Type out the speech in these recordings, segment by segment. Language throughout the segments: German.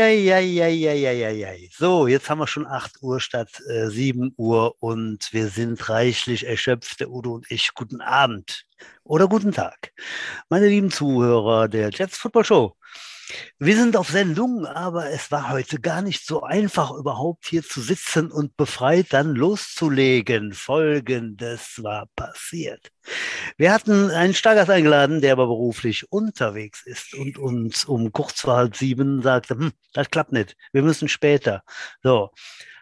Eieieiei. So, jetzt haben wir schon 8 Uhr statt äh, 7 Uhr und wir sind reichlich erschöpft, der Udo und ich. Guten Abend oder guten Tag, meine lieben Zuhörer der Jets Football Show. Wir sind auf Sendung, aber es war heute gar nicht so einfach, überhaupt hier zu sitzen und befreit dann loszulegen. Folgendes war passiert. Wir hatten einen Stargast eingeladen, der aber beruflich unterwegs ist und uns um kurz vor halb sieben sagte, hm, das klappt nicht, wir müssen später. So,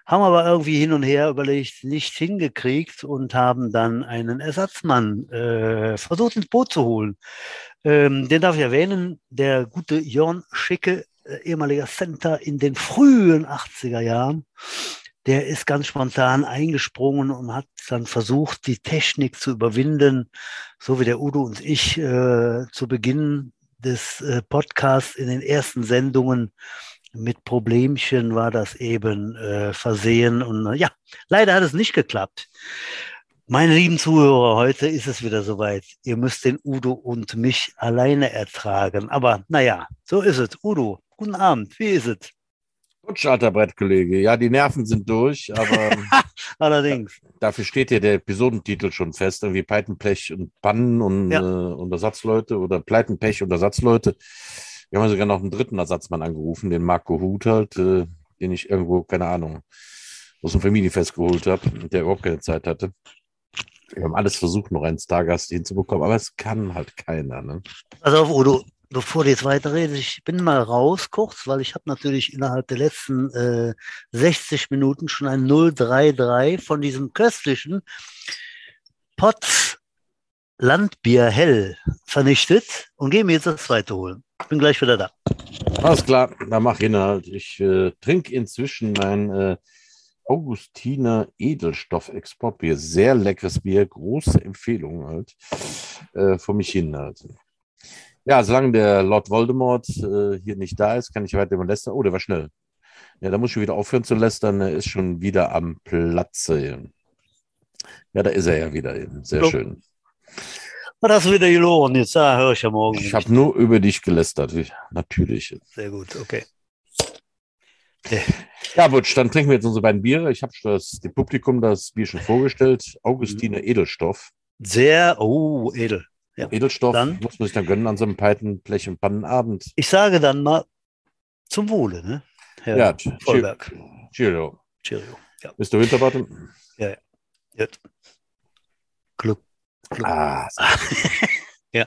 haben aber irgendwie hin und her überlegt, nicht hingekriegt und haben dann einen Ersatzmann äh, versucht ins Boot zu holen. Ähm, den darf ich erwähnen, der gute Jörn Schicke, äh, ehemaliger Center in den frühen 80er Jahren. Der ist ganz spontan eingesprungen und hat dann versucht, die Technik zu überwinden, so wie der Udo und ich äh, zu Beginn des äh, Podcasts in den ersten Sendungen mit Problemchen war das eben äh, versehen. Und ja, leider hat es nicht geklappt. Meine lieben Zuhörer, heute ist es wieder soweit. Ihr müsst den Udo und mich alleine ertragen. Aber naja, so ist es. Udo, guten Abend. Wie ist es? Gut, Brettkollege. Ja, die Nerven sind durch, aber allerdings. Dafür steht ja der Episodentitel schon fest, irgendwie Pleitenpech und Pannen und, ja. äh, und Ersatzleute oder Pleitenpech und Ersatzleute. Wir haben sogar noch einen dritten Ersatzmann angerufen, den Marco Huth halt, äh, den ich irgendwo, keine Ahnung, aus dem Familienfest geholt habe der überhaupt keine Zeit hatte. Wir haben alles versucht, noch einen Stargast hinzubekommen, aber es kann halt keiner. Ne? Auf, Udo, bevor du jetzt weiterredest, ich bin mal raus kurz, weil ich habe natürlich innerhalb der letzten äh, 60 Minuten schon ein 033 von diesem köstlichen Potts Landbier hell vernichtet und gehe mir jetzt das zweite holen. Ich bin gleich wieder da. Alles klar, da mach ich halt. Ich äh, trinke inzwischen mein äh, Augustiner Edelstoff-Exportbier. Sehr leckeres Bier, große Empfehlung halt. Äh, für mich hin halt. Ja, solange der Lord Voldemort äh, hier nicht da ist, kann ich weiter über lästern. Oh, der war schnell. Ja, da muss ich wieder aufhören zu lästern. Er ist schon wieder am Platze. Ja, da ist er ja wieder. Sehr so. schön. Was hast du wieder gelogen? Jetzt ah, höre ich ja morgen. Ich habe nur über dich gelästert. Natürlich. Sehr gut, okay. Ja, Butsch, dann trinken wir jetzt unsere beiden Biere. Ich habe dem Publikum das Bier schon vorgestellt. Augustine mhm. Edelstoff. Sehr, oh, edel. Ja. Edelstoff dann, muss man sich dann gönnen an so einem Peitenblech- und Pannenabend. Ich sage dann mal zum Wohle, ne? Herr ja, Vollberg. Cheerio. Cheerio. Ja. Bist du Winterbottom? Ja, ja. Glück. Ah, ja.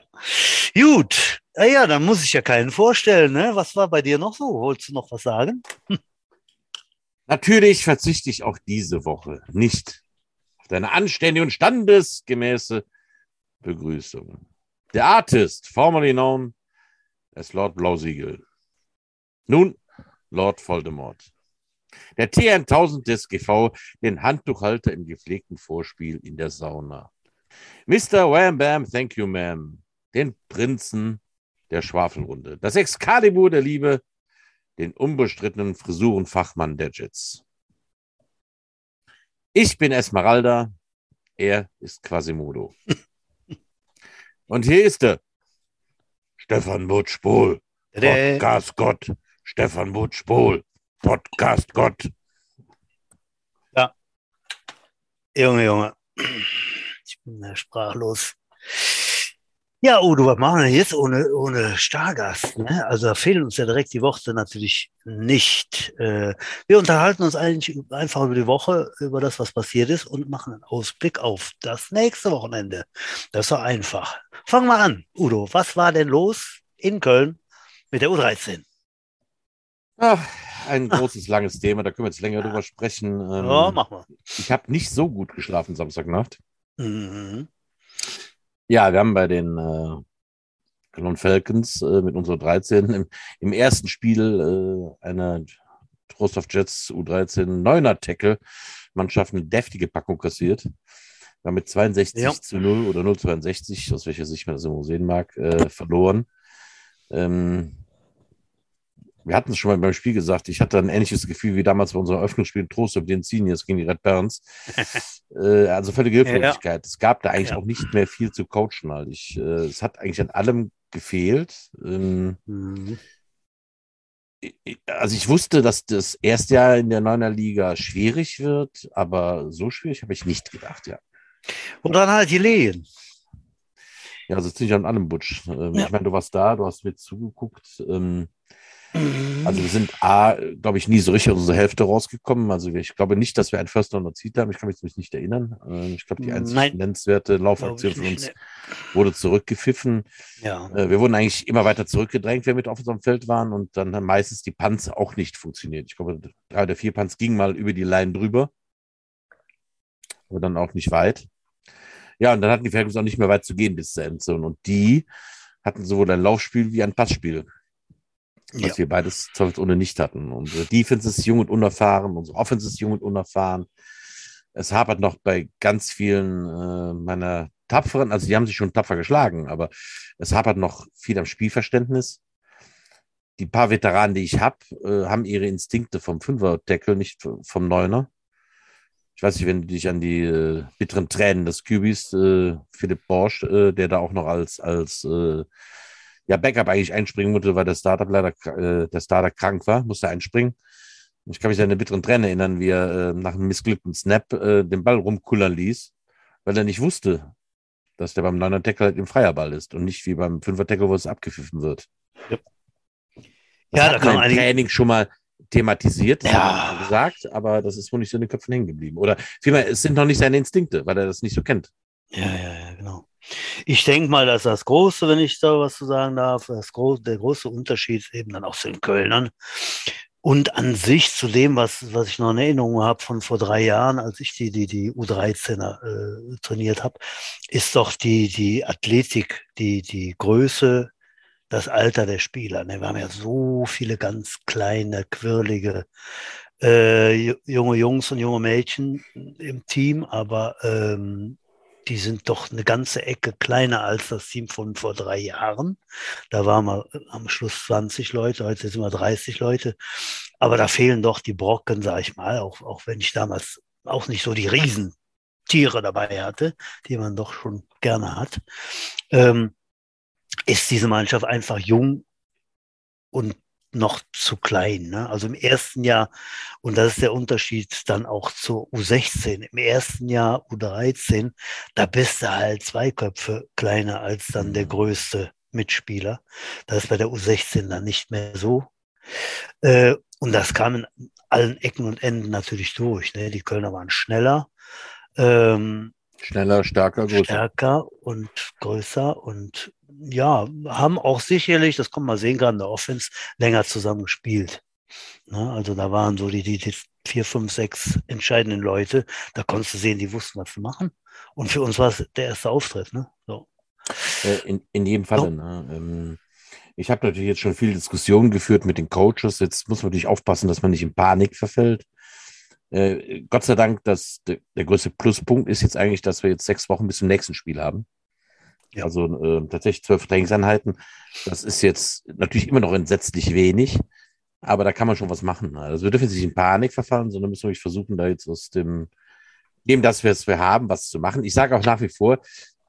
Gut. Ja, ja, dann muss ich ja keinen vorstellen. Ne? Was war bei dir noch so? Wolltest du noch was sagen? Hm. Natürlich verzichte ich auch diese Woche nicht auf deine anständige und standesgemäße Begrüßung. Der Artist, formerly known as Lord Blausiegel. Nun, Lord Voldemort. Der T1000 des GV, den Handtuchhalter im gepflegten Vorspiel in der Sauna. Mr. Wham Bam, thank you, ma'am. Den Prinzen der Schwafelrunde. Das Excalibur der Liebe, den unbestrittenen Frisurenfachmann der Jets. Ich bin Esmeralda, er ist Quasimodo. Und hier ist er. Stefan Butsch-Pohl, Podcast Gott. Stefan Butsch-Pohl, Podcast Gott. Ja. Junge, Junge. Sprachlos. Ja, Udo, was machen wir jetzt ohne, ohne Stargast? Ne? Also da fehlen uns ja direkt die Worte natürlich nicht. Äh, wir unterhalten uns eigentlich einfach über die Woche, über das, was passiert ist und machen einen Ausblick auf das nächste Wochenende. Das ist doch einfach. Fangen wir an. Udo, was war denn los in Köln mit der U13? Ach, ein großes, langes Thema, da können wir jetzt länger drüber sprechen. Ähm, ja, machen wir. Ich habe nicht so gut geschlafen Samstagnacht. Mhm. Ja, wir haben bei den äh, Cologne Falcons äh, mit unserer 13 im, im ersten Spiel äh, einer Trost of Jets U13 neuner Tackle Mannschaft eine deftige Packung kassiert. Haben mit 62 ja. zu 0 oder 0,62, aus welcher Sicht man das immer sehen mag, äh, verloren. Ähm, wir hatten es schon mal beim Spiel gesagt, ich hatte ein ähnliches Gefühl wie damals bei unserem Eröffnungsspiel Trost of den Seniors gegen die Red Barons. äh, also völlige Hilflosigkeit. Ja. Es gab da eigentlich ja. auch nicht mehr viel zu coachen. Halt. Ich, äh, es hat eigentlich an allem gefehlt. Ähm, mhm. also ich wusste, dass das erste Jahr in der Neuner Liga schwierig wird, aber so schwierig habe ich nicht gedacht, ja. Und dann halt die Lehen. Ja, also ziemlich an allem Butsch. Ähm, ja. Ich meine, du warst da, du hast mir zugeguckt. Ähm, also wir sind A, glaube ich, nie so richtig aus unserer Hälfte rausgekommen. Also ich glaube nicht, dass wir ein First Runner Ziel haben. Ich kann mich nicht erinnern. Ähm, ich glaube, die einzige Nein. nennenswerte Laufaktion von uns wurde zurückgepfiffen. Ja. Äh, wir wurden eigentlich immer weiter zurückgedrängt, wenn wir mit auf unserem Feld waren und dann haben meistens die Punts auch nicht funktioniert. Ich glaube, drei oder vier Punts gingen mal über die Line drüber, aber dann auch nicht weit. Ja, und dann hatten die Falcons auch nicht mehr weit zu gehen bis zur Endzone und die hatten sowohl ein Laufspiel wie ein Passspiel was ja. wir beides zweifelsohne nicht hatten. Unsere Defense ist jung und unerfahren, unsere Offense ist jung und unerfahren. Es hapert noch bei ganz vielen äh, meiner tapferen, also die haben sich schon tapfer geschlagen, aber es hapert noch viel am Spielverständnis. Die paar Veteranen, die ich habe, äh, haben ihre Instinkte vom Fünfer-Tackle, nicht vom Neuner. Ich weiß nicht, wenn du dich an die äh, bitteren Tränen des Kübis, äh, Philipp Borsch, äh, der da auch noch als, als äh, ja, Backup eigentlich einspringen musste, weil der Startup leider, äh, der Starter krank war, musste einspringen. Ich kann mich an eine bitteren Tränen erinnern, wie er äh, nach einem missglückten Snap äh, den Ball rumkullern ließ, weil er nicht wusste, dass der beim 9er Tackle halt im Freierball ist und nicht wie beim 5er Tackle, wo es abgepfiffen wird. Ja, ja da kann man Training schon mal thematisiert, ja. gesagt, aber das ist wohl nicht so in den Köpfen hängen geblieben. Oder vielmehr, es sind noch nicht seine Instinkte, weil er das nicht so kennt. Ja, ja, ja, genau. Ich denke mal, dass das Große, wenn ich da was zu sagen darf, das Gro der große Unterschied ist eben dann auch zu den Kölnern. Und an sich zu dem, was, was ich noch in Erinnerung habe von vor drei Jahren, als ich die, die, die U13er äh, trainiert habe, ist doch die, die Athletik, die, die Größe, das Alter der Spieler. Ne? Wir haben ja so viele ganz kleine, quirlige äh, junge Jungs und junge Mädchen im Team, aber ähm, die sind doch eine ganze Ecke kleiner als das Team von vor drei Jahren. Da waren wir am Schluss 20 Leute, heute sind wir 30 Leute. Aber da fehlen doch die Brocken, sag ich mal, auch, auch wenn ich damals auch nicht so die Riesentiere dabei hatte, die man doch schon gerne hat, ähm, ist diese Mannschaft einfach jung und noch zu klein. Ne? Also im ersten Jahr, und das ist der Unterschied dann auch zur U16, im ersten Jahr U13, da bist du halt zwei Köpfe kleiner als dann der mhm. größte Mitspieler. Das ist bei der U16 dann nicht mehr so. Äh, und das kam in allen Ecken und Enden natürlich durch. Ne? Die Kölner waren schneller. Ähm, Schneller, stärker, größer. Stärker und größer und ja, haben auch sicherlich, das kann man sehen, gerade in der Offense, länger zusammen gespielt. Ne? Also da waren so die, die, die vier, fünf, sechs entscheidenden Leute. Da konntest du sehen, die wussten, was zu machen. Und für uns war es der erste Auftritt. Ne? So. Äh, in, in jedem Fall. So. Ne? Ähm, ich habe natürlich jetzt schon viele Diskussionen geführt mit den Coaches. Jetzt muss man natürlich aufpassen, dass man nicht in Panik verfällt. Äh, Gott sei Dank, dass der, der größte Pluspunkt ist jetzt eigentlich, dass wir jetzt sechs Wochen bis zum nächsten Spiel haben. Ja. Also äh, tatsächlich zwölf Trainingseinheiten. Das ist jetzt natürlich immer noch entsetzlich wenig, aber da kann man schon was machen. Also wir dürfen jetzt nicht in Panik verfallen, sondern müssen wirklich versuchen, da jetzt aus dem, dem, dass wir es wir haben, was zu machen. Ich sage auch nach wie vor,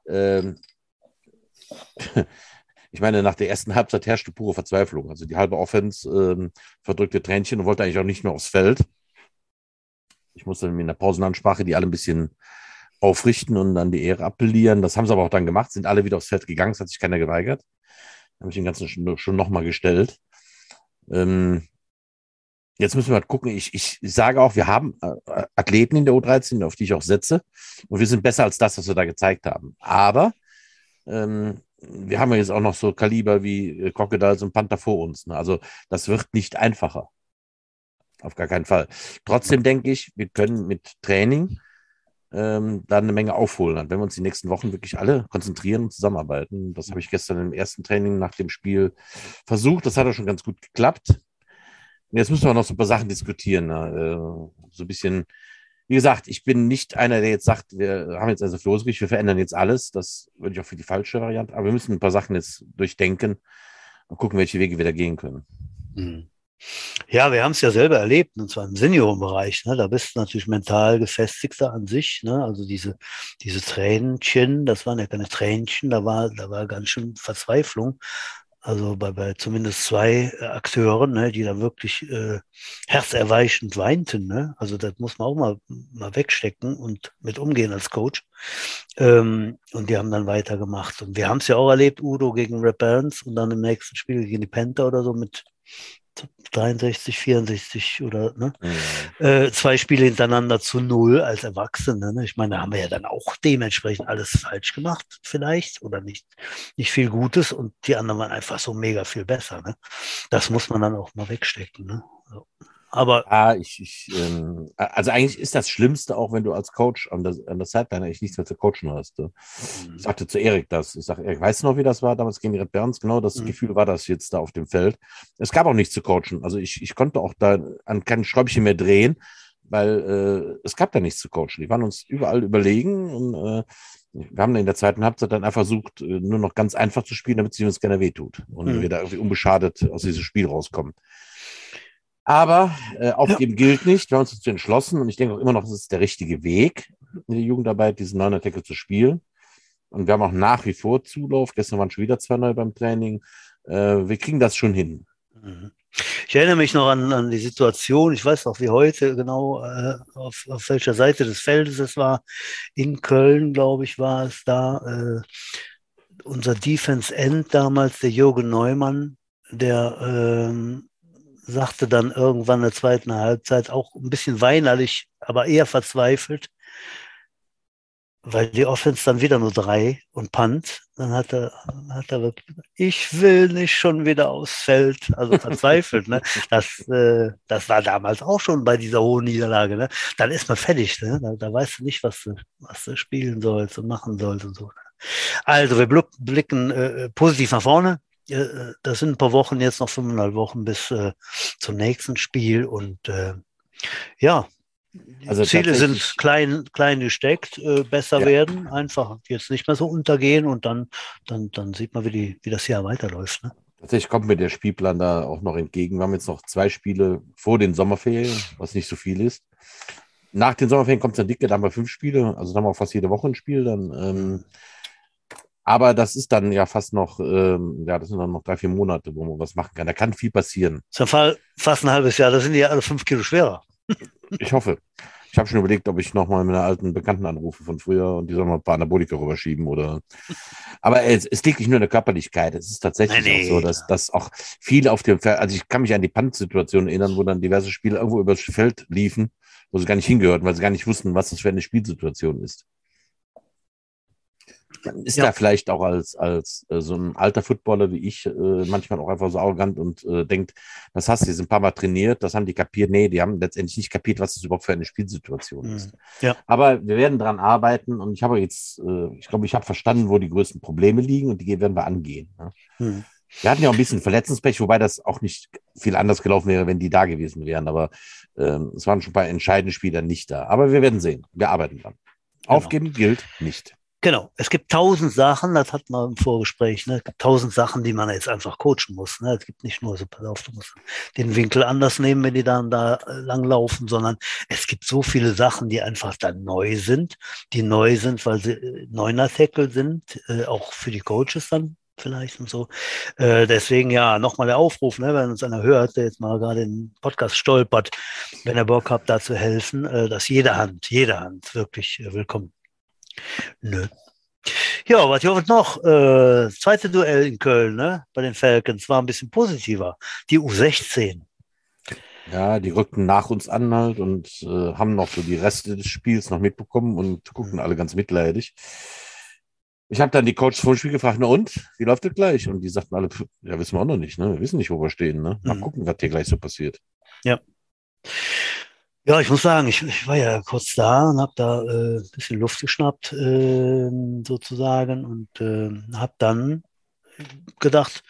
ähm, ich meine, nach der ersten Halbzeit herrschte pure Verzweiflung. Also die halbe Offense ähm, verdrückte Tränchen und wollte eigentlich auch nicht mehr aufs Feld. Ich musste in der Pausenansprache die alle ein bisschen aufrichten und dann die Ehre appellieren. Das haben sie aber auch dann gemacht, sind alle wieder aufs Feld gegangen, es hat sich keiner geweigert. Habe ich den ganzen schon, schon nochmal gestellt. Ähm, jetzt müssen wir halt gucken. Ich, ich sage auch, wir haben äh, Athleten in der U13, auf die ich auch setze. Und wir sind besser als das, was wir da gezeigt haben. Aber ähm, wir haben ja jetzt auch noch so Kaliber wie äh, Crocodiles und Panther vor uns. Ne? Also das wird nicht einfacher. Auf gar keinen Fall. Trotzdem denke ich, wir können mit Training ähm, da eine Menge aufholen. Und wenn wir uns die nächsten Wochen wirklich alle konzentrieren und zusammenarbeiten, das habe ich gestern im ersten Training nach dem Spiel versucht, das hat auch schon ganz gut geklappt. Und jetzt müssen wir noch so ein paar Sachen diskutieren. Ne? Äh, so ein bisschen, wie gesagt, ich bin nicht einer, der jetzt sagt, wir haben jetzt also Floßrich, wir verändern jetzt alles. Das würde ich auch für die falsche Variante, aber wir müssen ein paar Sachen jetzt durchdenken und gucken, welche Wege wir da gehen können. Mhm. Ja, wir haben es ja selber erlebt, und zwar im Seniorenbereich. Ne? Da bist du natürlich mental gefestigter an sich. Ne? Also diese, diese Tränchen, das waren ja keine Tränchen, da war, da war ganz schön Verzweiflung. Also bei, bei zumindest zwei äh, Akteuren, ne, die dann wirklich äh, herzerweichend weinten. Ne? Also das muss man auch mal, mal wegstecken und mit umgehen als Coach. Ähm, und die haben dann weitergemacht. Und wir haben es ja auch erlebt, Udo gegen Red Barons und dann im nächsten Spiel gegen die Panther oder so mit 63, 64 oder ne? Mhm. Äh, zwei Spiele hintereinander zu null als Erwachsene. Ne? Ich meine, da haben wir ja dann auch dementsprechend alles falsch gemacht, vielleicht, oder nicht, nicht viel Gutes und die anderen waren einfach so mega viel besser. Ne? Das muss man dann auch mal wegstecken. Ne? So. Aber ja, ich, ich ähm, also eigentlich ist das Schlimmste auch, wenn du als Coach an der, an der Sideline eigentlich nichts mehr zu coachen hast. Ne? Mhm. Ich sagte zu Erik das. Ich sage, Erik, weißt du noch, wie das war damals gegen die Red Burns? Genau das mhm. Gefühl war das jetzt da auf dem Feld. Es gab auch nichts zu coachen. Also ich, ich konnte auch da an kein Schräubchen mehr drehen, weil äh, es gab da nichts zu coachen. Die waren uns überall überlegen und äh, wir haben in der zweiten Halbzeit dann einfach versucht, äh, nur noch ganz einfach zu spielen, damit sie uns gerne wehtut und mhm. wir da irgendwie unbeschadet aus diesem Spiel rauskommen. Aber äh, aufgeben ja. gilt nicht. Wir haben uns dazu entschlossen und ich denke auch immer noch, das ist der richtige Weg, in der Jugendarbeit diesen neuen Tackle zu spielen. Und wir haben auch nach wie vor Zulauf. Gestern waren schon wieder zwei neue beim Training. Äh, wir kriegen das schon hin. Mhm. Ich erinnere mich noch an, an die Situation, ich weiß auch wie heute genau, äh, auf, auf welcher Seite des Feldes es war. In Köln, glaube ich, war es da. Äh, unser Defense End damals, der Jürgen Neumann, der ähm, sagte dann irgendwann in der zweiten Halbzeit auch ein bisschen weinerlich, aber eher verzweifelt, weil die Offense dann wieder nur drei und Punt. Dann hat er, hat er wirklich, ich will nicht schon wieder aufs Feld, also verzweifelt. ne? das, äh, das war damals auch schon bei dieser hohen Niederlage. Ne? Dann ist man fertig. Ne? Da, da weißt du nicht, was du, was du spielen sollst und machen sollst und so. Also wir blicken äh, positiv nach vorne. Äh, das sind ein paar Wochen, jetzt noch fünfeinhalb Wochen bis äh, zum nächsten Spiel und äh, ja, also Ziele sind klein, klein gesteckt, äh, besser ja. werden, einfach jetzt nicht mehr so untergehen und dann, dann, dann sieht man, wie, die, wie das Jahr weiterläuft. Ne? Tatsächlich kommt mir der Spielplan da auch noch entgegen. Wir haben jetzt noch zwei Spiele vor den Sommerferien, was nicht so viel ist. Nach den Sommerferien kommt es dann dicke, da haben wir fünf Spiele, also dann haben wir fast jede Woche ein Spiel. Dann ähm, aber das ist dann ja fast noch, ähm, ja, das sind dann noch drei, vier Monate, wo man was machen kann. Da kann viel passieren. Ist ja fast ein halbes Jahr, da sind die ja alle fünf Kilo schwerer. ich hoffe. Ich habe schon überlegt, ob ich nochmal mit einer alten Bekannten anrufe von früher und die sollen mal ein paar Anabolika rüberschieben oder. Aber es, es liegt nicht nur in der Körperlichkeit. Es ist tatsächlich nee, auch so, dass, dass auch viele auf dem Feld, also ich kann mich an die Punt-Situation erinnern, wo dann diverse Spieler irgendwo übers Feld liefen, wo sie gar nicht hingehörten, weil sie gar nicht wussten, was das für eine Spielsituation ist ist ja. da vielleicht auch als, als äh, so ein alter Footballer wie ich äh, manchmal auch einfach so arrogant und äh, denkt, das hast du jetzt ein paar Mal trainiert, das haben die kapiert. Nee, die haben letztendlich nicht kapiert, was das überhaupt für eine Spielsituation mhm. ist. Ja. Aber wir werden dran arbeiten und ich habe jetzt, äh, ich glaube, ich habe verstanden, wo die größten Probleme liegen und die werden wir angehen. Ne? Mhm. Wir hatten ja auch ein bisschen Verletzungspech, wobei das auch nicht viel anders gelaufen wäre, wenn die da gewesen wären. Aber ähm, es waren schon ein paar entscheidende Spieler nicht da. Aber wir werden sehen. Wir arbeiten dran. Genau. Aufgeben gilt nicht. Genau, es gibt tausend Sachen, das hat man im Vorgespräch, ne? es gibt tausend Sachen, die man jetzt einfach coachen muss. Ne? Es gibt nicht nur so, pass auf, du musst den Winkel anders nehmen, wenn die dann da äh, langlaufen, sondern es gibt so viele Sachen, die einfach dann neu sind, die neu sind, weil sie äh, neuner Tackle sind, äh, auch für die Coaches dann vielleicht und so. Äh, deswegen ja, nochmal der Aufruf, ne, wenn uns einer hört, der jetzt mal gerade den Podcast stolpert, wenn er Bock hat, da zu helfen, äh, dass jede Hand, jede Hand wirklich äh, willkommen Nö. Ja, was ich hoffe noch, äh, zweite Duell in Köln, ne, bei den Falcons war ein bisschen positiver. Die U16. Ja, die rückten nach uns an halt und äh, haben noch so die Reste des Spiels noch mitbekommen und gucken alle ganz mitleidig. Ich habe dann die Coaches vor dem Spiel gefragt, na und, wie läuft das gleich? Und die sagten alle, ja, wissen wir auch noch nicht, ne? Wir wissen nicht, wo wir stehen, ne? Mal mhm. gucken, was hier gleich so passiert. Ja. Ja, ich muss sagen, ich, ich war ja kurz da und habe da äh, ein bisschen Luft geschnappt, äh, sozusagen, und äh, habe dann gedacht,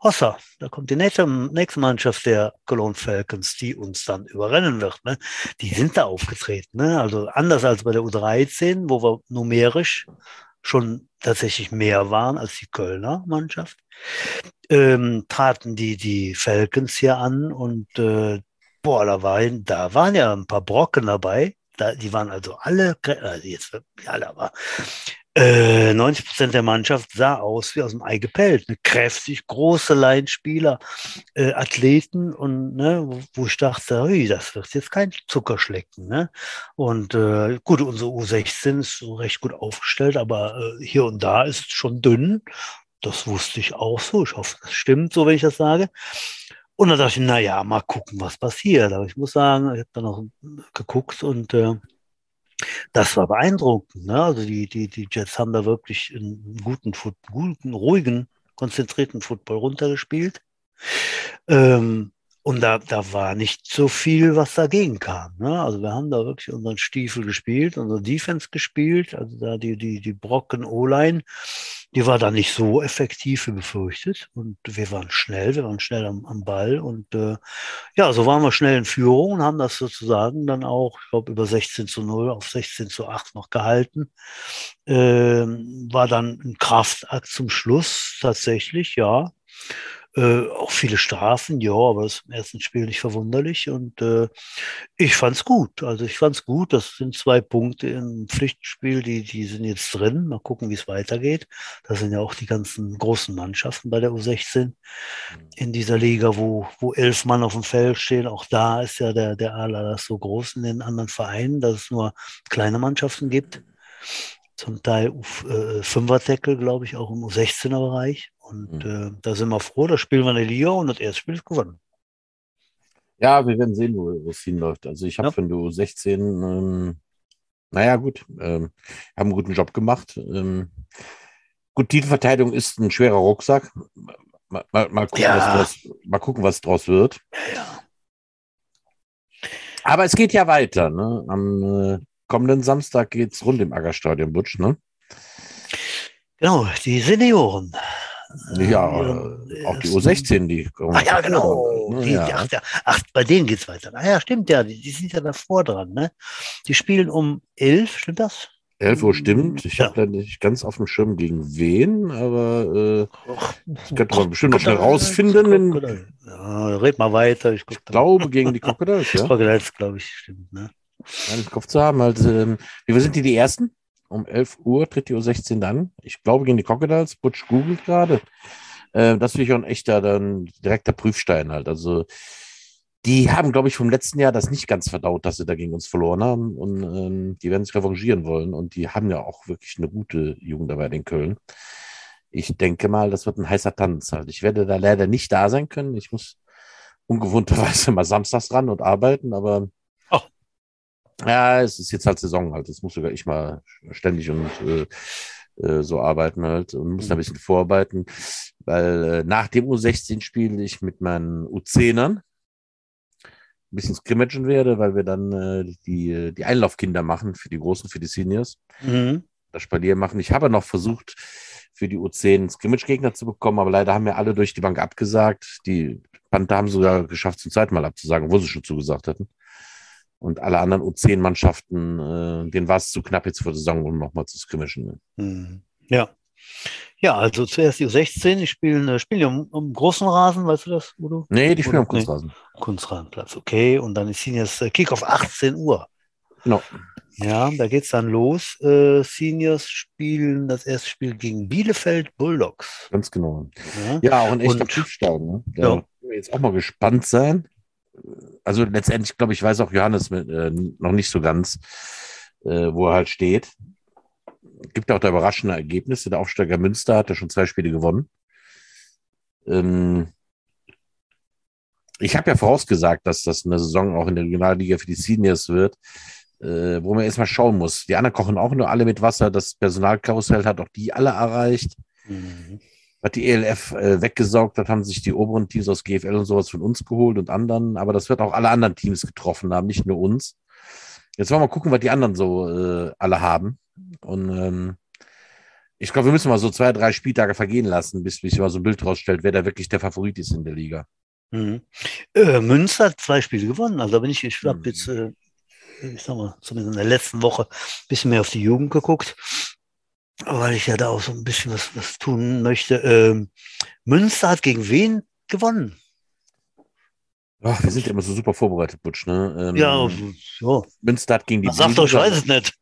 Hossa, da kommt die nächste, nächste Mannschaft der Cologne Falcons, die uns dann überrennen wird. Ne? Die sind da aufgetreten. Ne? Also anders als bei der U13, wo wir numerisch schon tatsächlich mehr waren als die Kölner Mannschaft, ähm, traten die, die Falcons hier an und äh, boah, da waren, da waren ja ein paar Brocken dabei. Da, die waren also alle, also jetzt alle, aber Äh, 90 Prozent der Mannschaft sah aus wie aus dem Ei gepellt. Ne? Kräftig, große Laienspieler, äh, Athleten und ne, wo, wo ich dachte, ui, das wird jetzt kein Zuckerschlecken. Ne? Und äh, gut, unsere U16 ist so recht gut aufgestellt, aber äh, hier und da ist es schon dünn. Das wusste ich auch so. Ich hoffe, das stimmt so, wenn ich das sage. Und dann dachte ich, na ja, mal gucken, was passiert. Aber ich muss sagen, ich habe dann noch geguckt und äh, das war beeindruckend. Ne? Also die, die, die Jets haben da wirklich einen guten, guten, ruhigen, konzentrierten Football runtergespielt. Ähm, und da, da war nicht so viel, was dagegen kam. Ne? Also wir haben da wirklich unseren Stiefel gespielt, unsere Defense gespielt. Also da die, die, die Brocken O-Line, die war da nicht so effektiv wie befürchtet. Und wir waren schnell, wir waren schnell am, am Ball. Und äh, ja, so waren wir schnell in Führung und haben das sozusagen dann auch, ich glaube, über 16 zu 0 auf 16 zu 8 noch gehalten. Ähm, war dann ein Kraftakt zum Schluss tatsächlich, ja. Äh, auch viele Strafen, ja, aber das ist im ersten Spiel nicht verwunderlich. Und äh, ich fand's gut. Also ich fand's gut. Das sind zwei Punkte im Pflichtspiel, die, die sind jetzt drin. Mal gucken, wie es weitergeht. Das sind ja auch die ganzen großen Mannschaften bei der U16 mhm. in dieser Liga, wo, wo elf Mann auf dem Feld stehen. Auch da ist ja der, der Ala so groß in den anderen Vereinen, dass es nur kleine Mannschaften gibt zum Teil äh, Fünfer-Tackle, glaube ich, auch im U16er-Bereich. Und mhm. äh, da sind wir froh, da spielen wir eine Liga und das erste Spiel ist gewonnen. Ja, wir werden sehen, wo es hinläuft. Also ich habe ja. von der U16, ähm, naja gut, ähm, haben einen guten Job gemacht. Ähm, gut, Titelverteidigung ist ein schwerer Rucksack. Mal, mal, mal, gucken, ja. was draus, mal gucken, was draus wird. Ja. Aber es geht ja weiter. Ne? Am äh, kommenden Samstag geht es rund im Aggerstadion, Butsch, ne? Genau, die Senioren. Ja, äh, auch die U16, die kommen. Ah ja, genau. Die, ja. ach, ja, ach, bei denen geht es weiter. Ah ja, stimmt ja, die, die, sind ja davor dran, ne? Die spielen um 11, stimmt das? 11 Uhr stimmt. Ich ja. habe da nicht ganz auf dem Schirm gegen wen, aber äh, das könnte man bestimmt noch schnell rausfinden. Ja, red mal weiter. Ich, ich glaube gegen die Crocodiles, ja. Crocodiles, glaube ich, stimmt, ne? Nein, im Kopf zu haben. Also, ähm, wie sind die die Ersten? Um 11 Uhr tritt die U16 dann. Ich glaube gegen die Crocodiles. Butch googelt gerade. Äh, das finde ich auch ein echter, dann direkter Prüfstein halt. Also, die haben, glaube ich, vom letzten Jahr das nicht ganz verdaut, dass sie da gegen uns verloren haben. Und ähm, die werden sich revanchieren wollen. Und die haben ja auch wirklich eine gute Jugendarbeit in Köln. Ich denke mal, das wird ein heißer Tanz halt. Ich werde da leider nicht da sein können. Ich muss ungewohnterweise mal samstags ran und arbeiten, aber ja, es ist jetzt halt Saison halt. Das muss sogar ich mal ständig und äh, äh, so arbeiten halt und muss da ein mhm. bisschen vorarbeiten, weil äh, nach dem U16 spiele ich mit meinen U10ern ein bisschen scrimmagen werde, weil wir dann äh, die, die Einlaufkinder machen für die Großen, für die Seniors. Mhm. Das Spalier machen. Ich habe noch versucht, für die U10 Scrimmage-Gegner zu bekommen, aber leider haben mir alle durch die Bank abgesagt. Die Panther haben sogar geschafft, zum zweiten Mal abzusagen, wo sie schon zugesagt hatten. Und alle anderen U10-Mannschaften, äh, denen war es zu knapp jetzt vor der Saison, um nochmal zu skrimischen. Ne? Mhm. Ja. Ja, also zuerst die U16, die spielen, äh, spielen die um, um großen Rasen, weißt du das, Udo? Nee, die spielen am Kunstrasen. Nee, Kunstrasenplatz, okay. Und dann ist Seniors äh, Kick auf 18 Uhr. Genau. Ja, da geht es dann los. Äh, Seniors spielen das erste Spiel gegen Bielefeld Bulldogs. Ganz genau. Ja, ja auch ein echter Prüfstein. Ne? Da ja. wir jetzt auch mal gespannt sein also letztendlich, glaube ich, weiß auch Johannes mit, äh, noch nicht so ganz, äh, wo er halt steht. Gibt auch da überraschende Ergebnisse. Der Aufsteiger Münster hat ja schon zwei Spiele gewonnen. Ähm, ich habe ja vorausgesagt, dass das eine Saison auch in der Regionalliga für die Seniors wird, äh, wo man erstmal schauen muss. Die anderen kochen auch nur alle mit Wasser. Das Personalkarussell hat auch die alle erreicht. Mhm hat die ELF äh, weggesaugt hat, haben sich die oberen Teams aus GFL und sowas von uns geholt und anderen, aber das wird auch alle anderen Teams getroffen haben, nicht nur uns. Jetzt wollen wir mal gucken, was die anderen so äh, alle haben. Und ähm, ich glaube, wir müssen mal so zwei, drei Spieltage vergehen lassen, bis sich mal so ein Bild rausstellt, wer da wirklich der Favorit ist in der Liga. Mhm. Äh, Münster hat zwei Spiele gewonnen. Also bin ich, ich habe mhm. jetzt, äh, ich sag mal, zumindest in der letzten Woche ein bisschen mehr auf die Jugend geguckt weil ich ja da auch so ein bisschen was, was tun möchte. Ähm, Münster hat gegen wen gewonnen? Ach, wir sind ja immer so super vorbereitet, Butsch, ne? Ähm, ja, so. Münster hat gegen die Sagt doch, ich weiß es nicht.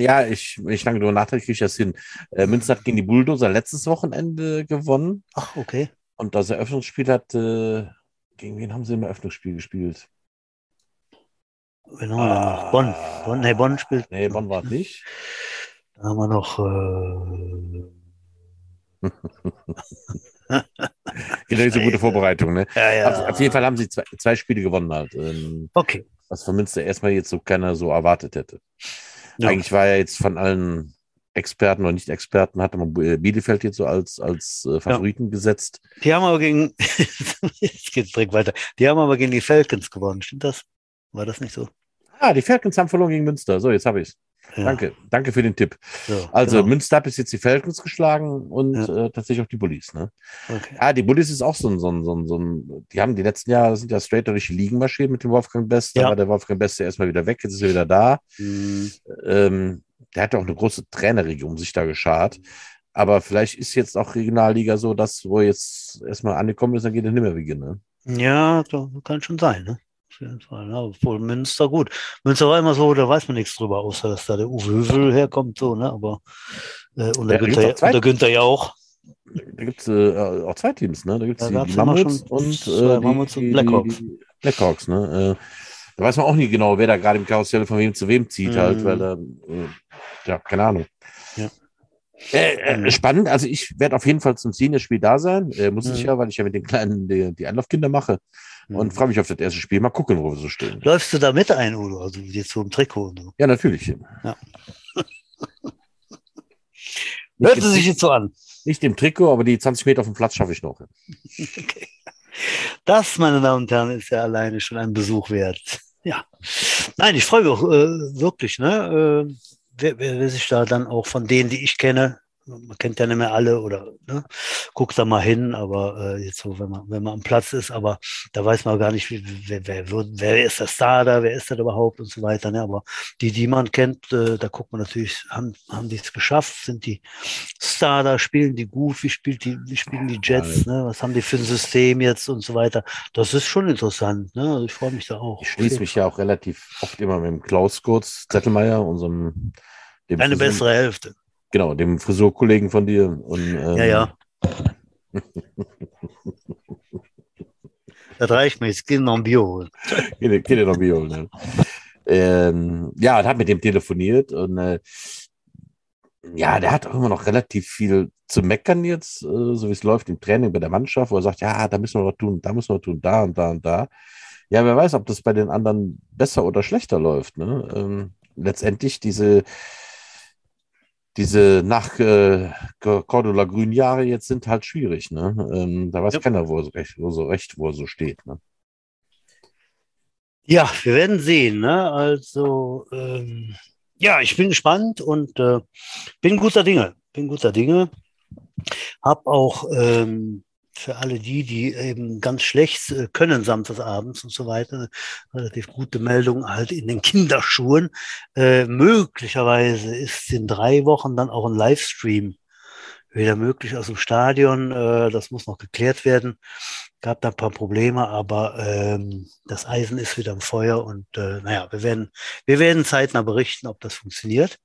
ja, ich, wenn ich lange drüber nachdenke, kriege ich das hin. Äh, Münster hat gegen die Bulldozer letztes Wochenende gewonnen. Ach, okay. Und das Eröffnungsspiel hat, äh, gegen wen haben sie im Eröffnungsspiel gespielt? Wir ah, Bonn. Bonn. Nee, Bonn spielt. Nee, Bonn war es nicht. Da haben wir noch. Äh... Nicht so gute Vorbereitung, ne? Ja, ja. Auf, auf, jeden Fall haben sie zwei, zwei Spiele gewonnen halt. Ähm, okay. Was von Münster erstmal jetzt so keiner so erwartet hätte. Ja. Eigentlich war ja jetzt von allen Experten oder Nicht-Experten, hatte man Bielefeld jetzt so als, als äh, Favoriten ja. gesetzt. Die haben aber gegen, jetzt geht's direkt weiter, die haben aber gegen die Falcons gewonnen, stimmt das? War das nicht so? Ah, die Falcons haben verloren gegen Münster. So, jetzt habe ich es. Ja. Danke, danke für den Tipp. So, also genau. Münster hat bis jetzt die Falcons geschlagen und ja. äh, tatsächlich auch die Bullies. Ne? Okay. Ah, die Bullies ist auch so ein, so ein, so ein, so ein, die haben die letzten Jahre sind ja straight durch die Ligen marschiert mit dem Wolfgang Best. Da ja. war der Wolfgang Beste erstmal wieder weg, jetzt ist er wieder da. Mhm. Ähm, der hat auch eine große Trainerregion um sich da geschart. Aber vielleicht ist jetzt auch Regionalliga so, dass wo jetzt erstmal angekommen ist, dann geht er nicht mehr wie ne? Ja, kann schon sein, ne? Auf jeden Fall. Ne? Obwohl Münster gut. Münster war immer so, da weiß man nichts drüber, außer dass da der Uwe Hövel herkommt, so, ne? Aber äh, und, der ja, Günther, und der Günther ja auch. Da gibt es äh, auch zwei Teams, ne? Da gibt es die, die Mammuts und äh, Mammuts die, und Blackhawks. Die Blackhawks, ne? Äh, da weiß man auch nie genau, wer da gerade im Karussell von wem zu wem zieht, mhm. halt, weil da, äh, ja, keine Ahnung. Ja. Äh, äh, mhm. spannend, also ich werde auf jeden Fall zum Senior-Spiel da sein, äh, muss mhm. ich ja, weil ich ja mit den Kleinen die, die Anlaufkinder mache und mhm. freue mich auf das erste Spiel. Mal gucken, wo wir so stehen. Läufst du da mit ein, Udo? Also jetzt so im Trikot? So. Ja, natürlich. Ja. Hört sie sich jetzt so an. Nicht im Trikot, aber die 20 Meter auf dem Platz schaffe ich noch. Okay. Das, meine Damen und Herren, ist ja alleine schon ein Besuch wert. Ja. Nein, ich freue mich auch äh, wirklich, ne? Wer, wer sich da dann auch von denen, die ich kenne, man kennt ja nicht mehr alle oder ne, guckt da mal hin, aber äh, jetzt so, wenn man, wenn man am Platz ist, aber da weiß man gar nicht, wie, wer, wer, wer ist der Star da, wer ist das überhaupt und so weiter. Ne? Aber die, die man kennt, äh, da guckt man natürlich, haben, haben die es geschafft, sind die Star da, spielen die gut, wie, spielt die, wie spielen die Jets, ne? was haben die für ein System jetzt und so weiter. Das ist schon interessant, ne? Also ich freue mich da auch. Ich schließe mich ja auch relativ oft immer mit dem Klaus Kurz Zettelmeier, unserem Eine bessere Hälfte. Genau, dem Frisurkollegen von dir. Und, ähm, ja, ja. das reicht mir, jetzt geht noch ein Bio holen. geht, geht noch ein Bio holen, ne? ähm, ja, und hat mit dem telefoniert und äh, ja, der hat auch immer noch relativ viel zu meckern jetzt, äh, so wie es läuft im Training bei der Mannschaft, wo er sagt, ja, da müssen wir was tun, da müssen wir was tun, da und da und da. Ja, wer weiß, ob das bei den anderen besser oder schlechter läuft. Ne? Ähm, letztendlich diese diese nach äh, Cordula Grün Jahre jetzt sind halt schwierig. Ne? Ähm, da weiß ja. keiner, wo so recht, wo so recht, wo er so steht. Ne? Ja, wir werden sehen. Ne? Also ähm, ja, ich bin gespannt und äh, bin guter Dinge. Bin guter Dinge. Hab auch ähm, für alle die, die eben ganz schlecht äh, können samstagsabends und so weiter, relativ gute Meldung halt in den Kinderschuhen. Äh, möglicherweise ist in drei Wochen dann auch ein Livestream wieder möglich aus dem Stadion. Äh, das muss noch geklärt werden. Gab da ein paar Probleme, aber ähm, das Eisen ist wieder im Feuer und äh, naja, wir werden, wir werden zeitnah berichten, ob das funktioniert.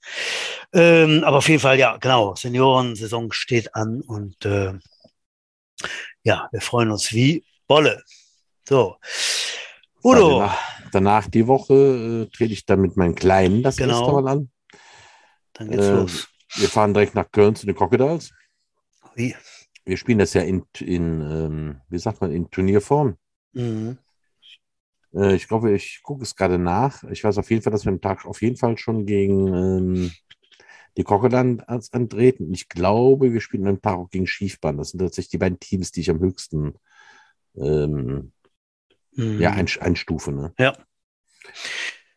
Ähm, aber auf jeden Fall, ja, genau, Seniorensaison steht an und äh, ja, wir freuen uns wie Bolle. So. Udo. Danach, danach, die Woche äh, trete ich dann mit meinen Kleinen das genau. erste Mal an. Dann geht's äh, los. Wir fahren direkt nach Köln zu den Crocodiles. Wie? Wir spielen das ja in, in ähm, wie sagt man, in Turnierform. Mhm. Äh, ich glaube, ich gucke es gerade nach. Ich weiß auf jeden Fall, dass wir am Tag auf jeden Fall schon gegen ähm, die Crocodile antreten. Ich glaube, wir spielen ein paar gegen Schiefbahn. Das sind tatsächlich die beiden Teams, die ich am höchsten ähm, mhm. ja, ein, einstufe. Ne? Ja.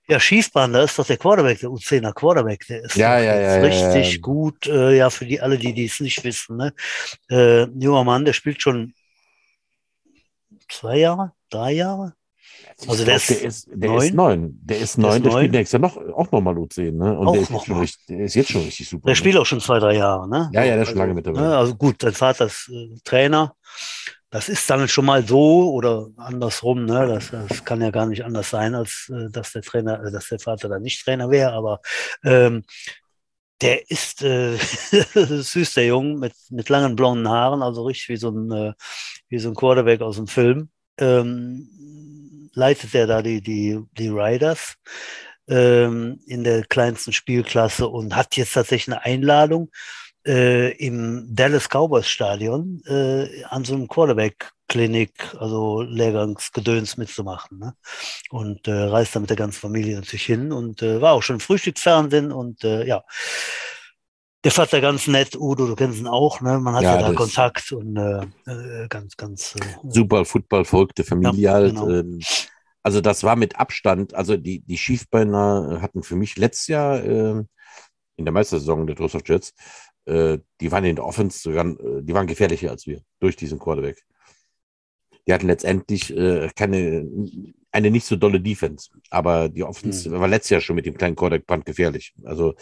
Ja, Schiefbahn, da ist doch der Quarterback, der U10er Quarterback, der ist ja, ja, ja, richtig gut, äh, ja, für die alle, die es nicht wissen. Ne? Äh, junger Mann, der spielt schon zwei Jahre, drei Jahre, also der, glaub, ist der, ist, der neun. ist neun. Der ist neun, der, der spielt nächstes Jahr noch, auch nochmal U10. Ne? Und auch der, ist jetzt schon richtig, der ist jetzt schon richtig super. Der ne? spielt auch schon zwei, drei Jahre. Ne? Ja, ja, der ist schon lange mit dabei. Ne? Also gut, sein Vater ist äh, Trainer. das ist dann schon mal so oder andersrum, ne? das, das kann ja gar nicht anders sein, als äh, dass der Trainer, äh, dass der Vater dann nicht Trainer wäre, aber ähm, der ist äh, süß, der Junge, mit, mit langen blonden Haaren, also richtig wie so ein, äh, wie so ein Quarterback aus dem Film. Ähm, leitet er da die, die, die Riders ähm, in der kleinsten Spielklasse und hat jetzt tatsächlich eine Einladung äh, im Dallas Cowboys Stadion äh, an so einem Quarterback-Klinik, also Lehrgangsgedöns mitzumachen. Ne? Und äh, reist da mit der ganzen Familie natürlich hin und äh, war auch schon Frühstücksfernsehen und äh, ja. Der Vater ganz nett, Udo, du kennst ihn auch, ne? Man hat ja, ja da Kontakt und äh, äh, ganz, ganz. Äh, Super Football folgte Familie ja, halt. Genau. Ähm, also das war mit Abstand, also die, die Schiefbeiner hatten für mich letztes Jahr äh, in der Meistersaison der Toast of Jets äh, die waren in der Offense sogar, äh, die waren gefährlicher als wir durch diesen Quarterback. Die hatten letztendlich äh, keine, eine nicht so dolle Defense, aber die Offense mhm. war letztes Jahr schon mit dem kleinen Quarterback gefährlich. Also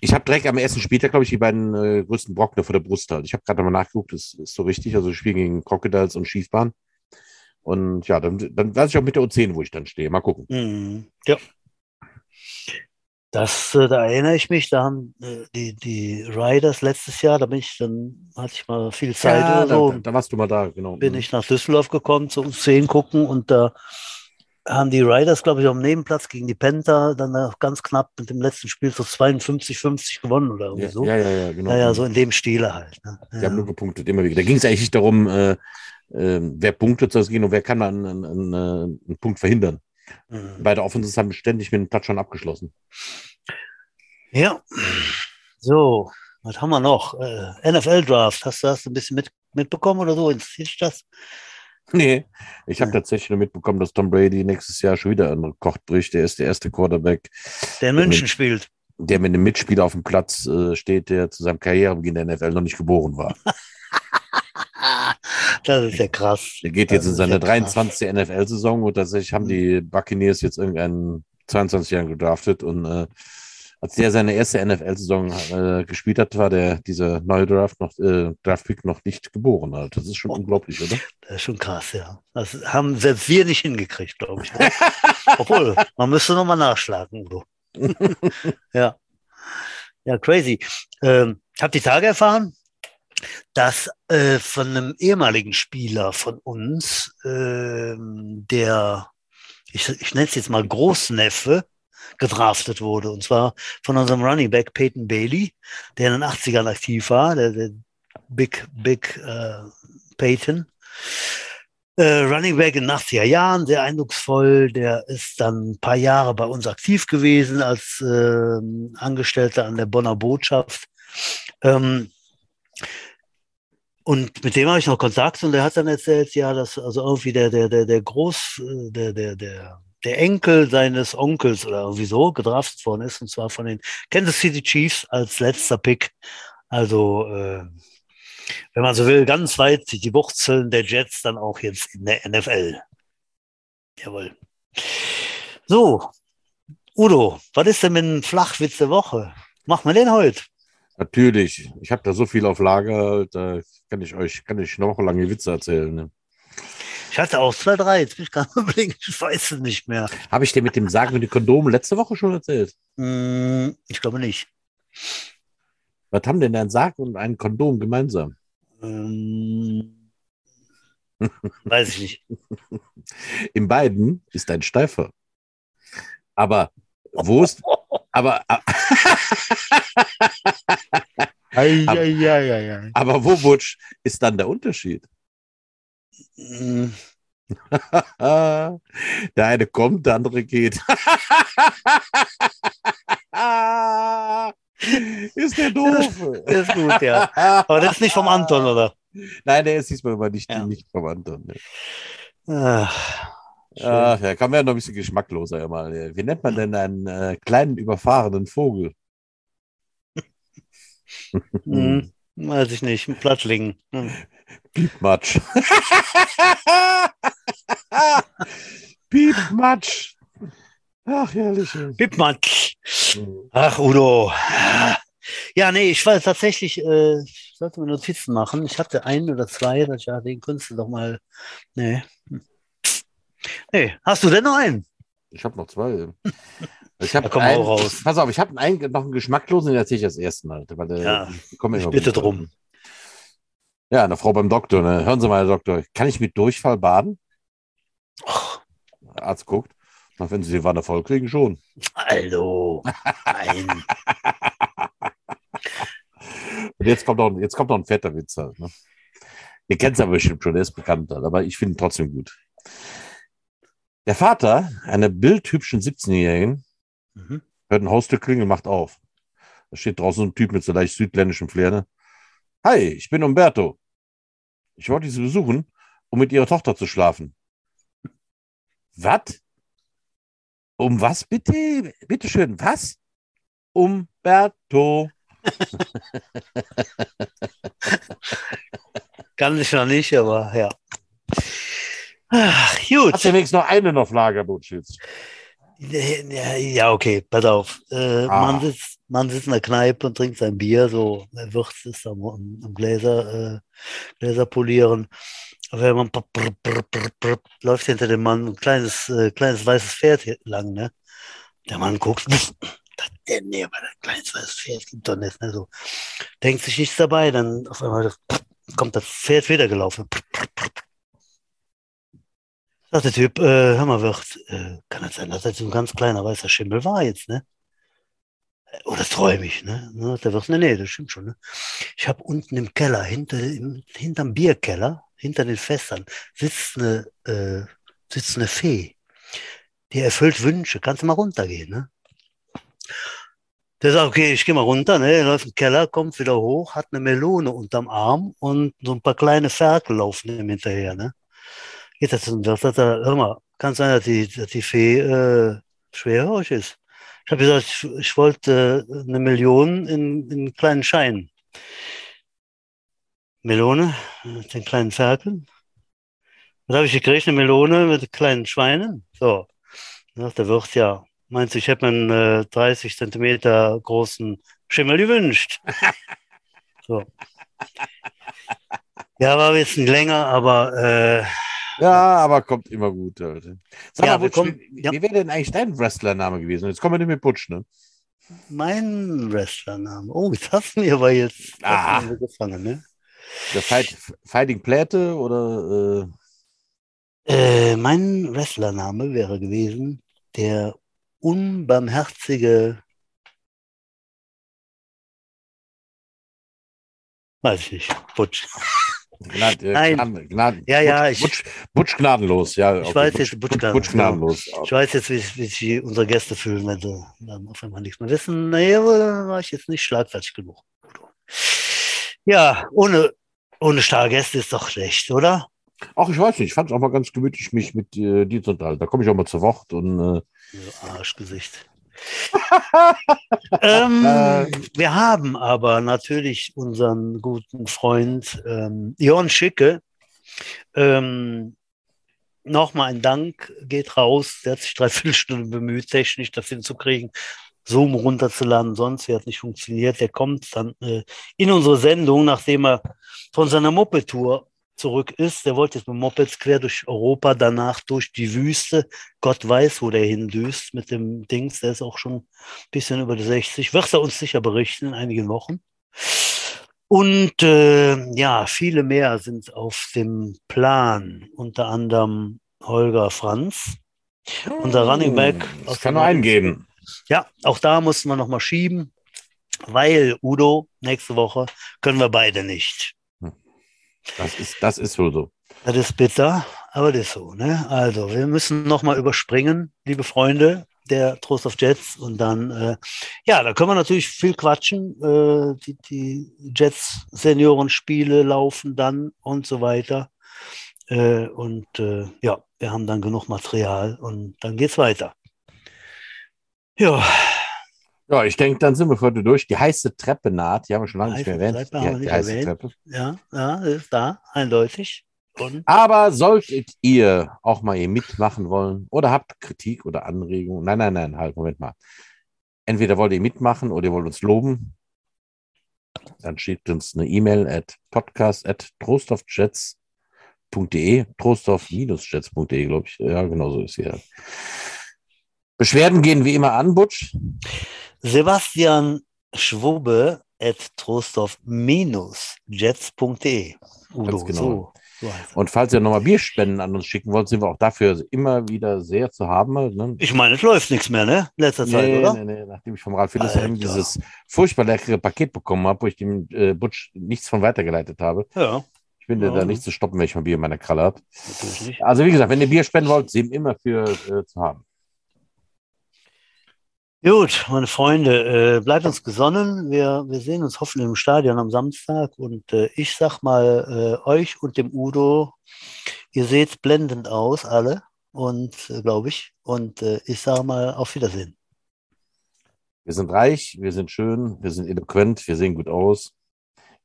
ich habe direkt am ersten Spieltag, glaube ich, die beiden äh, größten Brocken vor der Brust halt. Ich habe gerade mal nachgeguckt, das ist so richtig. Also Spiel gegen Crocodiles und Schiefbahn. Und ja, dann, dann weiß ich auch mit der U10, wo ich dann stehe. Mal gucken. Mhm. Ja. Das, äh, da erinnere ich mich, da haben äh, die, die Riders letztes Jahr, da bin ich, dann hatte ich mal viel Zeit ja, oder so. Da, da, warst du mal da, genau. Bin mhm. ich nach Düsseldorf gekommen zu uns 10 gucken und da haben die Riders, glaube ich, am Nebenplatz gegen die Panther dann ganz knapp mit dem letzten Spiel so 52-50 gewonnen oder irgendwie ja, so. Ja, ja, ja, genau. Naja, so in dem Stile halt. Ne? Die ja. haben nur gepunktet, immer wieder. Da ging es eigentlich nicht darum, äh, äh, wer punktet soll es gehen und wer kann man einen, einen, einen Punkt verhindern. Mhm. Beide Offenses haben ständig mit dem Touchdown abgeschlossen. Ja, so, was haben wir noch? Äh, NFL-Draft, hast du das ein bisschen mit, mitbekommen oder so? Dich das? Nee, ich habe tatsächlich nur mitbekommen, dass Tom Brady nächstes Jahr schon wieder einen Rekord bricht. Der ist der erste Quarterback. Der in München mit, spielt. Der mit einem Mitspieler auf dem Platz äh, steht, der zu seinem Karrierebeginn der NFL noch nicht geboren war. das ist ja krass. Der geht jetzt in seine 23. NFL-Saison und tatsächlich haben mhm. die Buccaneers jetzt irgendeinen 22 Jahren gedraftet und äh, als der seine erste NFL-Saison äh, gespielt hat, war der dieser neue Draft noch äh, Draftpick noch nicht geboren. Halt. Das ist schon oh, unglaublich, oder? Das ist schon krass, ja. Das haben selbst wir nicht hingekriegt, glaube ich. Obwohl, man müsste nochmal nachschlagen, Udo. ja. Ja, crazy. Ähm, ich habe die Tage erfahren, dass äh, von einem ehemaligen Spieler von uns, äh, der, ich, ich nenne es jetzt mal Großneffe, gedraftet wurde. Und zwar von unserem Running Back Peyton Bailey, der in den 80ern aktiv war, der, der Big, Big äh, Peyton. Äh, Running Back in den 80er Jahren, sehr eindrucksvoll. Der ist dann ein paar Jahre bei uns aktiv gewesen als äh, Angestellter an der Bonner Botschaft. Ähm, und mit dem habe ich noch Kontakt und der hat dann erzählt, ja, dass also irgendwie der, der, der, der Groß, äh, der, der, der, der Enkel seines Onkels oder irgendwie so gedraftet worden ist, und zwar von den Kansas City Chiefs als letzter Pick. Also, äh, wenn man so will, ganz weit die Wurzeln der Jets dann auch jetzt in der NFL. Jawohl. So, Udo, was ist denn mit dem Flachwitz der Woche? Machen wir den heute? Natürlich. Ich habe da so viel auf Lager, da kann ich euch kann ich noch lange Witze erzählen. Ne? Ich hatte auch zwei, drei, jetzt bin ich gerade überlegen, ich weiß es nicht mehr. Habe ich dir mit dem Sagen mit den Kondomen letzte Woche schon erzählt? Mm, ich glaube nicht. Was haben denn ein Sarg und ein Kondom gemeinsam? Ähm, weiß ich nicht. In beiden ist ein Steifer. Aber wo ist. Aber. aber, aber wo, Butsch, ist dann der Unterschied? der eine kommt, der andere geht. ist der doof? Das ist gut, ja. Aber das ist nicht vom Anton, oder? Nein, der ist diesmal aber nicht, ja. nicht vom Anton. Ne. Ach, Ach, ja, kann man ja noch ein bisschen geschmackloser mal. Wie nennt man denn einen äh, kleinen überfahrenen Vogel? hm, weiß ich nicht, ein Plattling. Hm. Piepmatsch. Piepmatsch. Ach, herrlich. Piepmatsch. Ach, Udo. Ja, nee, ich war tatsächlich, äh, sollte mir Notizen machen. Ich hatte einen oder zwei, dass ich ja, den könntest du doch mal. Nee. Nee, hast du denn noch einen? Ich habe noch zwei. Ich habe da einen, raus. Pass auf, ich habe einen, noch einen geschmacklosen, den erzähle ich das erste Mal. Weil, äh, ja, ich bitte drum. Ja, eine Frau beim Doktor. Ne? Hören Sie mal, Herr Doktor, kann ich mit Durchfall baden? Oh. Der Arzt guckt. Na, wenn Sie die Wanne voll kriegen, schon. Hallo. Nein. Und jetzt kommt noch, jetzt kommt noch ein fetter Witz halt. Ne? Ihr kennt es aber bestimmt schon, der ist bekannt, halt, aber ich finde ihn trotzdem gut. Der Vater einer bildhübschen 17-Jährigen mhm. hört ein Haustür klingeln, macht auf. Da steht draußen ein Typ mit so leicht südländischem Flair. Ne? Hi, ich bin Umberto. Ich wollte Sie besuchen, um mit Ihrer Tochter zu schlafen. Was? Um was bitte? Bitte schön, was? Umberto. Kann ich noch nicht, aber ja. Ach, gut. Hast du wenigstens noch eine auf Lager, Butschitz? Ja, okay, pass auf. Äh, ah. man, sitzt, man sitzt in der Kneipe und trinkt sein Bier, so Würz ist am, am Gläser, äh, Gläser polieren. Aber man brr, brr, brr, läuft hinter dem Mann ein kleines, äh, kleines weißes Pferd lang, ne? Der Mann guckt, das, der, nee, aber ein kleines weißes Pferd gibt doch nicht, ne? So. Denkt sich nichts dabei, dann auf einmal kommt das Pferd wieder gelaufen. Sagt der Typ, äh, hör mal, Wirt, äh, kann das sein, dass das so ein ganz kleiner weißer Schimmel war jetzt, ne? Oder träume ich, ne? Der Wirt, nee, nee, das stimmt schon, ne? Ich habe unten im Keller, hinter, im, hinterm Bierkeller, hinter den Fässern, sitzt eine, äh, sitzt eine Fee. Die erfüllt Wünsche. Kannst du mal runtergehen, ne? Der sagt, okay, ich gehe mal runter, ne? Läuft im Keller, kommt wieder hoch, hat eine Melone unterm Arm und so ein paar kleine Ferkel laufen ihm hinterher, ne? geht das und sagt hör mal, kann sein, dass die, dass die Fee äh, schwerhörig ist. Ich habe gesagt, ich, ich wollte äh, eine Million in, in kleinen Scheinen. Melone, mit den kleinen Ferkeln. Was habe ich gekriegt? Eine Melone mit kleinen Schweinen. So. Sagt der Wirt, ja, meinst du, ich hätte mir einen äh, 30 Zentimeter großen Schimmel gewünscht? so. Ja, war ein bisschen länger, aber äh, ja, aber kommt immer gut. Leute. Sag ja, mal, Butch, wie, ja. wäre denn eigentlich dein Wrestlername gewesen? Jetzt kommen wir nicht mit Butch, ne? Mein Wrestlername. Oh, jetzt hast du mir aber jetzt ah. gefangen, ne? Der Fight, Fighting Pläte oder? Äh... Äh, mein Wrestlername wäre gewesen der unbarmherzige. Weiß ich nicht. Butch. Gnad, äh, Nein. Gnaden, ja, ja, ich, Butsch, Butsch gnadenlos, ja. Ich okay, weiß jetzt, Butsch, Butsch, gnadenlos. Ich weiß jetzt, wie, wie sich unsere Gäste fühlen, wenn sie dann auf einmal nichts mehr wissen. Naja, war ich jetzt nicht schlagfertig genug. Ja, ohne, ohne Stargäste ist doch schlecht, oder? Ach, ich weiß nicht. Ich fand es auch mal ganz gemütlich, mich mit äh, dir zu unterhalten. Da komme ich auch mal zu Wort und. Äh, Arschgesicht. Ähm, wir haben aber natürlich unseren guten Freund ähm, Jon Schicke. Ähm, Nochmal ein Dank geht raus. Der hat sich dreiviertel Stunden bemüht, technisch das hinzukriegen, Zoom runterzuladen. Sonst hat nicht funktioniert. Der kommt dann äh, in unsere Sendung, nachdem er von seiner Moped-Tour zurück ist. Der wollte jetzt mit Mopeds quer durch Europa, danach durch die Wüste. Gott weiß, wo der hindüst mit dem Dings. Der ist auch schon ein bisschen über die 60. Wird er uns sicher berichten in einigen Wochen. Und äh, ja, viele mehr sind auf dem Plan, unter anderem Holger Franz, unser hm, Running Back. Das kann nur einen geben. Ja, auch da mussten wir nochmal schieben, weil Udo, nächste Woche können wir beide nicht. Das ist, das ist wohl so. Das ist bitter, aber das ist so. Ne? Also, wir müssen nochmal überspringen, liebe Freunde der Trost of Jets. Und dann, äh, ja, da können wir natürlich viel quatschen. Äh, die, die Jets-Seniorenspiele laufen dann und so weiter. Äh, und äh, ja, wir haben dann genug Material und dann geht's weiter. Ja. Ja, ich denke, dann sind wir heute durch. Die heiße Treppe naht, die haben wir schon lange nicht mehr erwähnt. Die, die, die heiße erwähnt. Treppe. Ja, ja, ist da, eindeutig. Und? Aber solltet ihr auch mal hier mitmachen wollen oder habt Kritik oder Anregungen, nein, nein, nein, halt, Moment mal. Entweder wollt ihr mitmachen oder ihr wollt uns loben, dann schickt uns eine E-Mail at podcast at trostorf-jets.de, glaube ich. Ja, genau so ist hier. Beschwerden gehen wie immer an, Butsch. Sebastian Schwobe at trostorf-jets.de. Udo, genau. so. Und falls ihr nochmal Bierspenden an uns schicken wollt, sind wir auch dafür immer wieder sehr zu haben. Ne? Ich meine, es läuft nichts mehr, ne? Letzter Zeit, nee, oder? Nee, nee, nachdem ich vom Ralf Hildesheim dieses furchtbar leckere Paket bekommen habe, wo ich dem äh, Butch nichts von weitergeleitet habe. Ja. Ich bin ja. da nicht zu stoppen, wenn ich mal Bier in meiner Kralle habe. Also wie gesagt, wenn ihr Bier spenden wollt, sind immer für äh, zu haben. Gut, meine Freunde, äh, bleibt uns gesonnen. Wir, wir sehen uns hoffentlich im Stadion am Samstag. Und äh, ich sag mal äh, euch und dem Udo, ihr seht blendend aus, alle. Und äh, glaube ich. Und äh, ich sage mal auf Wiedersehen. Wir sind reich, wir sind schön, wir sind eloquent, wir sehen gut aus.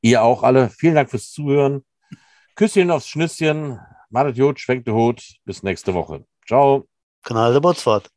Ihr auch alle. Vielen Dank fürs Zuhören. Küsschen aufs Schnüsschen. Madet Jod, schwenkt Hut. Bis nächste Woche. Ciao. Kanal der Botsfahrt.